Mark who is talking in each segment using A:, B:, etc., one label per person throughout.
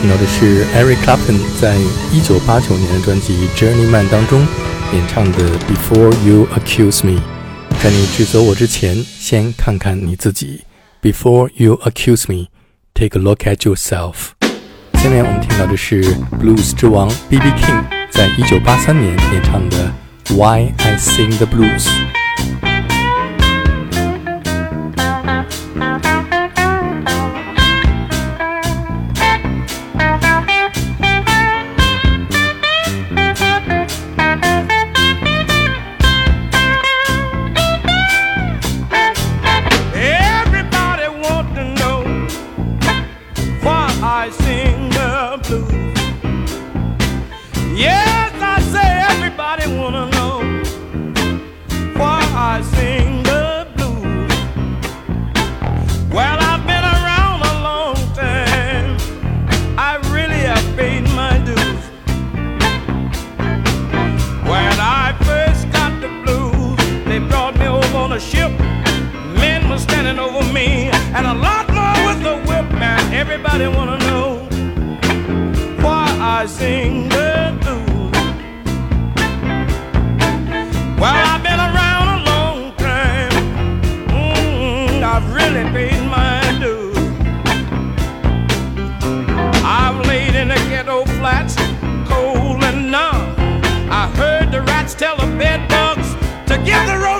A: 听到的是 Eric Clapton 在一九八九年的专辑《Journeyman》当中演唱的《Before You Accuse Me》。在你指责我之前，先看看你自己。Before you accuse me, take a look at yourself。下面我们听到的是 Blues 之王 B.B. King 在一九八三年演唱的《Why I Sing the Blues》。
B: Bed bugs to give roaches oh,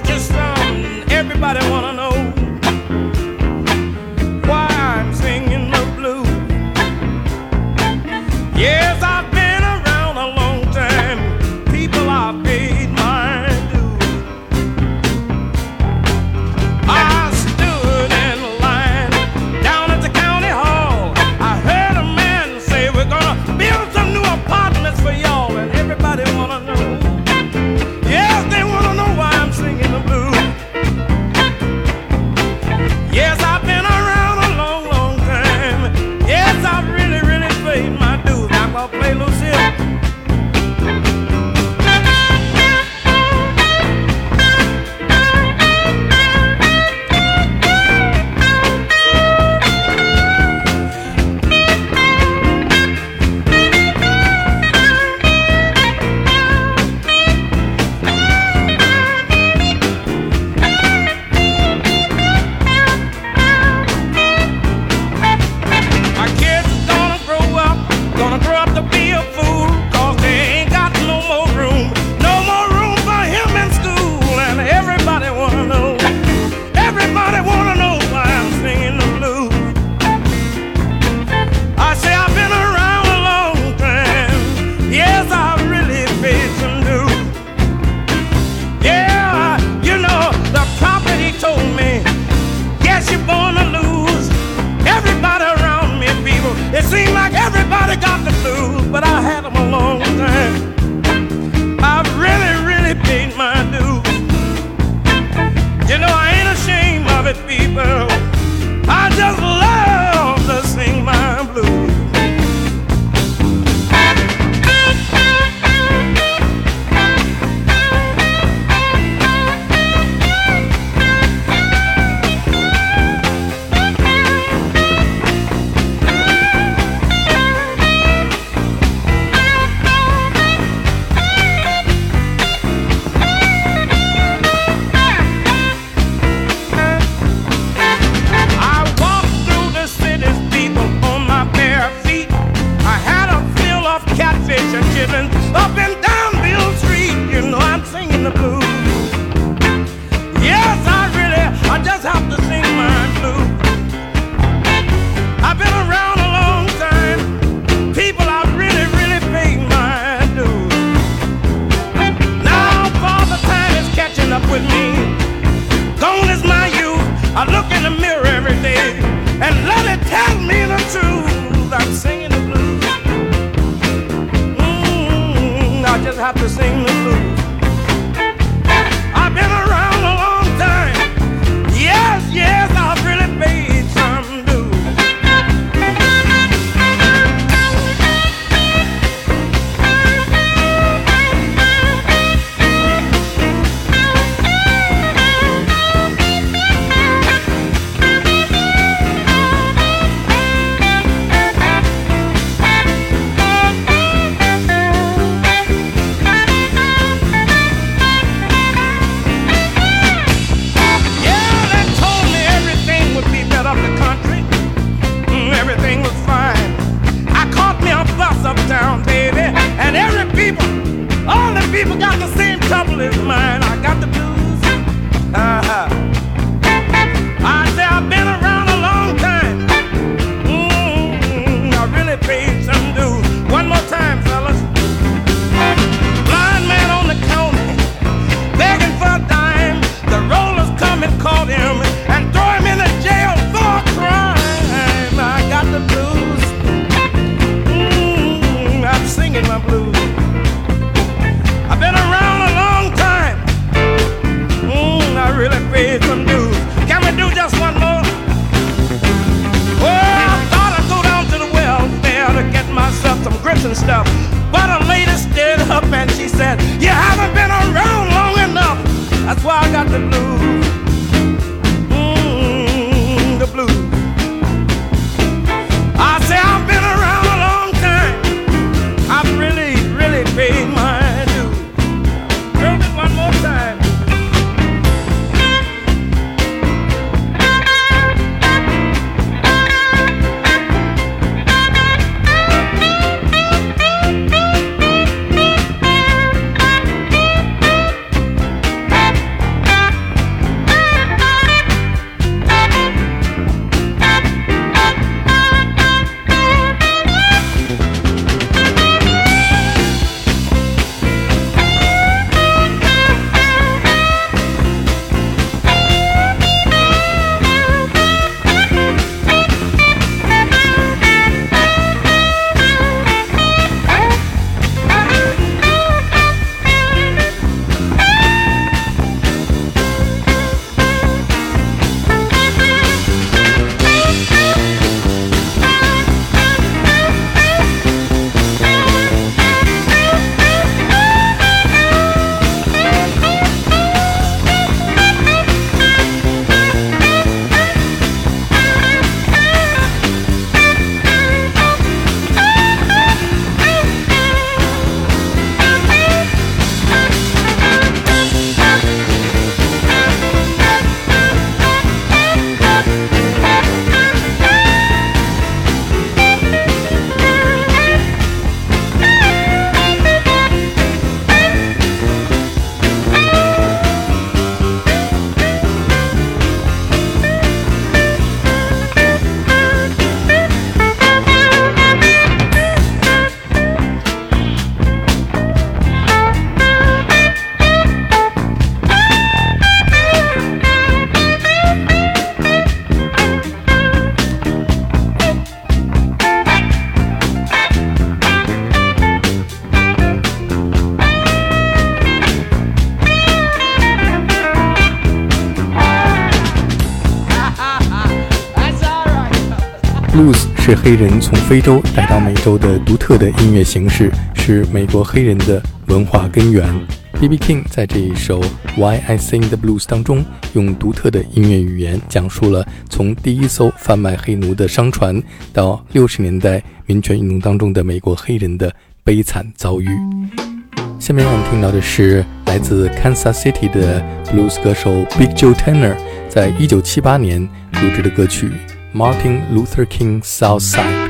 B: as mine.
C: 是黑人从非洲带到美洲的独特的音乐形式，是美国黑人的文化根源。B.B. King 在这一首《Why I Sing the Blues》当中，用独特的音乐语言讲述了从第一艘贩卖黑奴的商船到六十年代民权运动当中的美国黑人的悲惨遭遇。下面让我们听到的是来自 Kansas City 的 blues 歌手 Big Joe Turner 在一九七八年录制的歌曲《Martin Luther King Southside》。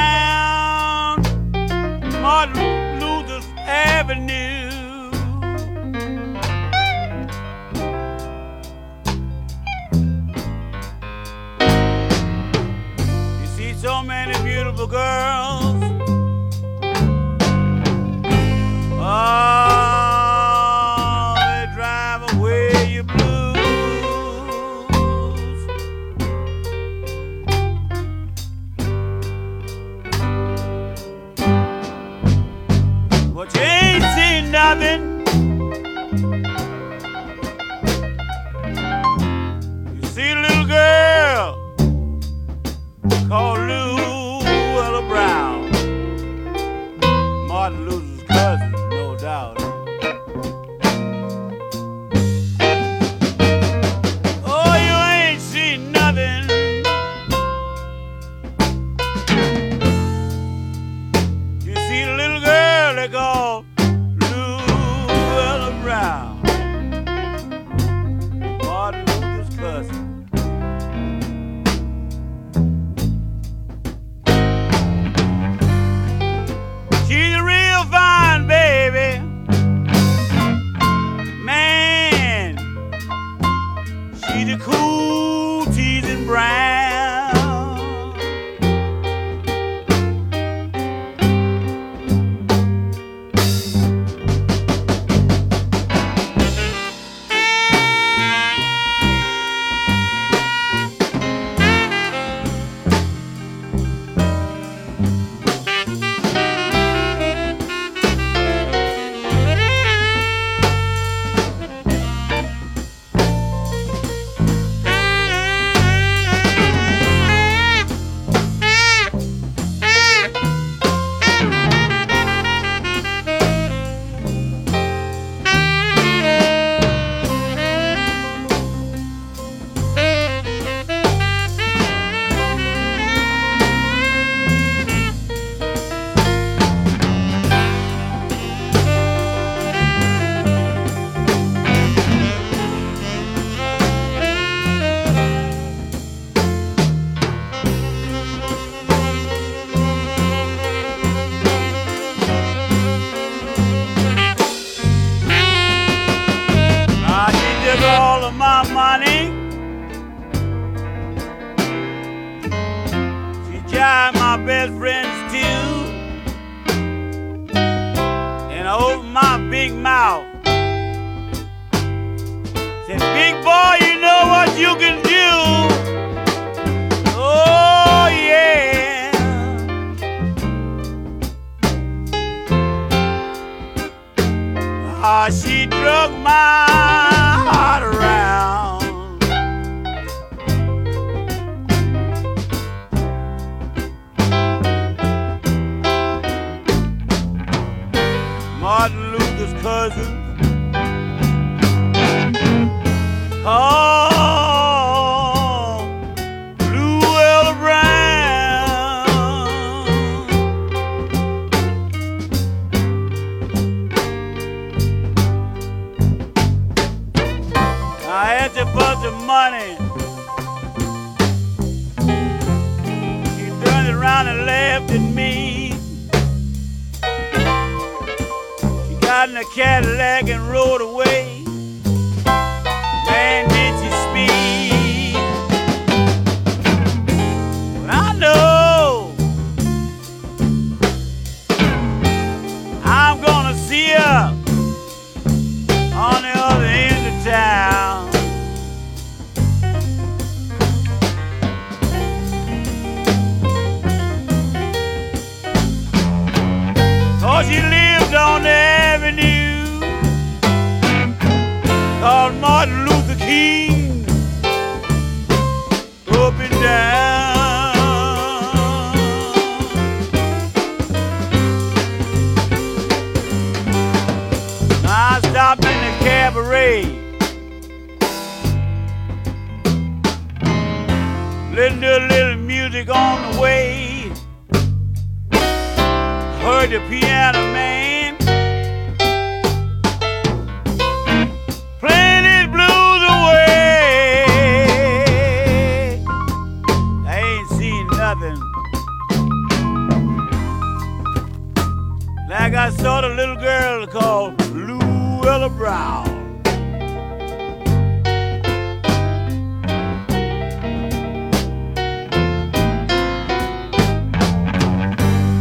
C: Like I saw the little girl called Luella Brown.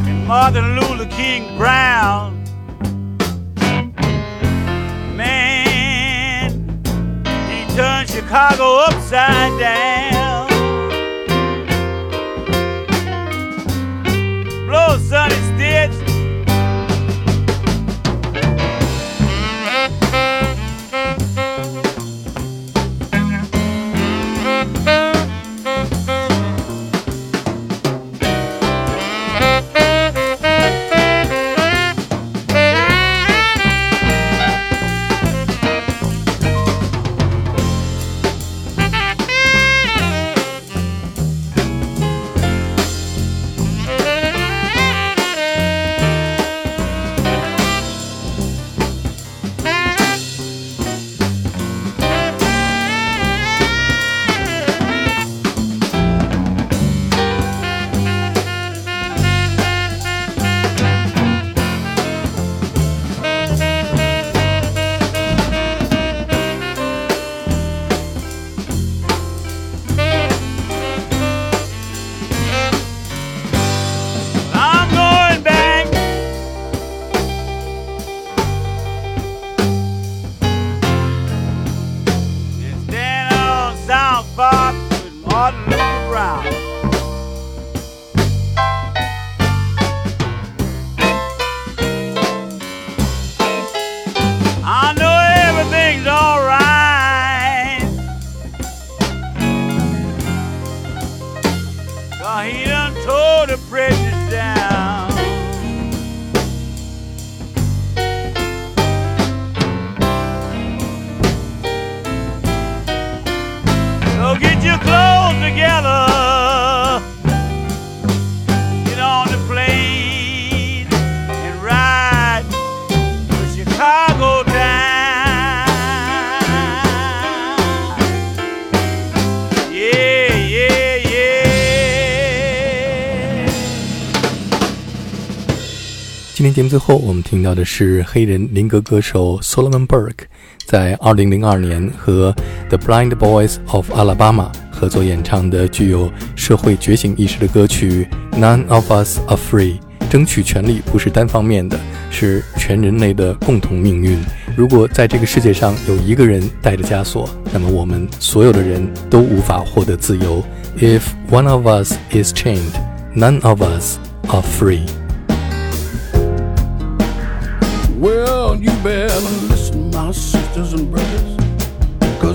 C: And Martin Luther King Brown. Man, he turned Chicago upside down. Blow sunny stitch. I'm
A: 最后，我们听到的是黑人灵歌歌手 Solomon Burke 在2002年和 The Blind Boys of Alabama 合作演唱的具有社会觉醒意识的歌曲《None of Us Are Free》。争取权利不是单方面的，是全人类的共同命运。如果在这个世界上有一个人带着枷锁，那么我们所有的人都无法获得自由。If one of us is chained, none of us are free.
D: Listen, my sisters and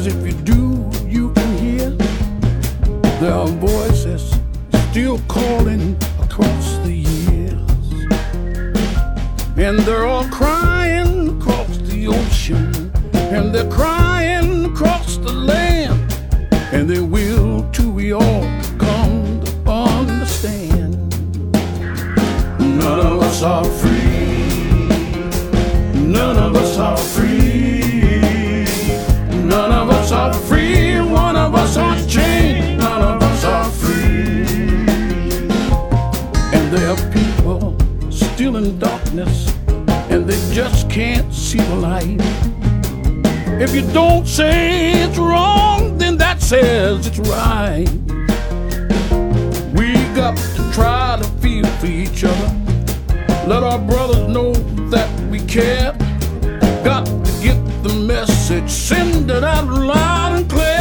D: if you do, you can hear there are voices still calling across the years. And they're all crying across the ocean. And they're crying across the land. And they will till we all come to understand. None of us are free. None of us are free. None of us are free. One of us are chained. None of us are free. And there are people still in darkness, and they just can't see the light. If you don't say it's wrong, then that says it's right. We got to try to feel for each other. Let our brothers know that we care got to get the message, send it out loud and clear.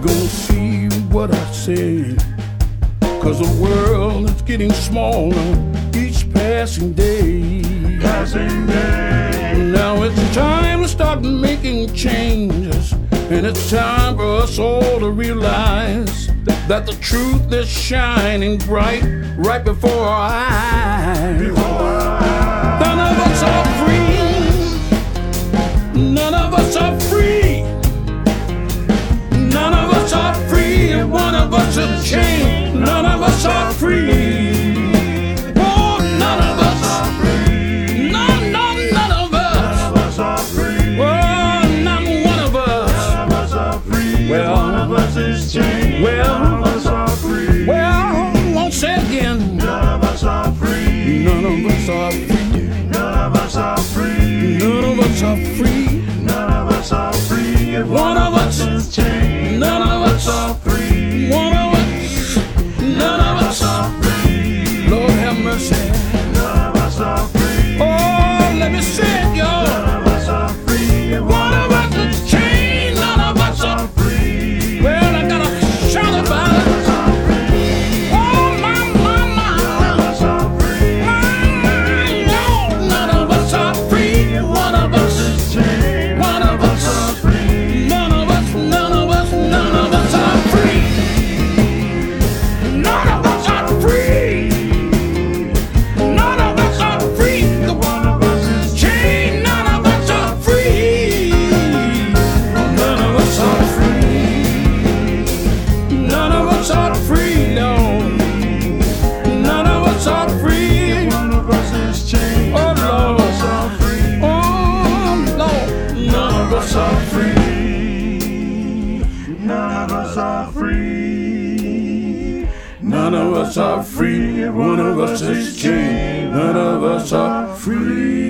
D: gonna see what I said. Cause the world is getting smaller each passing day. Passing day. Now it's time to start making changes. And it's time for us all to realize that the truth is shining bright right before our eyes. Before our eyes. None of us are free. None of us are free. chain. None of us are free. us are free, no. None of us are free. If one of us is chained. Oh, Lord. None of us are free. Oh, Lord. None of us are free. None of us are free. None of us are free. If one of us is chained. None of us are free.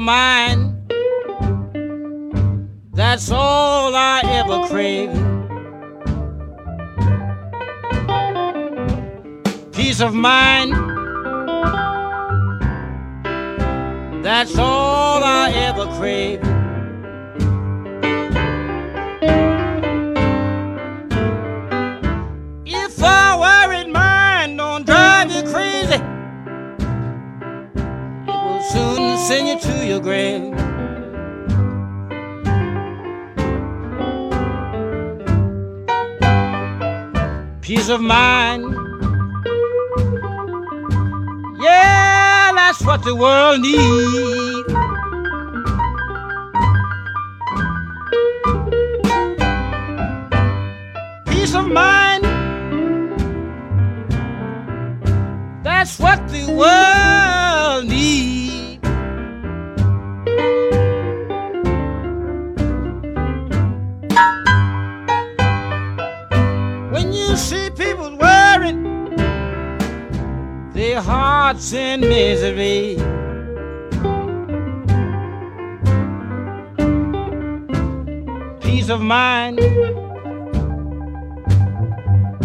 D: of
C: mine. That's all I ever crave. Peace of mind. That's all I ever crave. of mine.
E: Yeah, that's what the world needs. Peace of mind. That's what the world hearts in misery. Peace of mind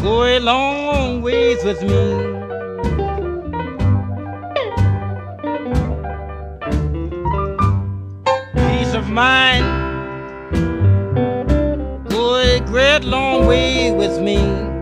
E: go a long ways with me. Peace of mind go a great long way with me.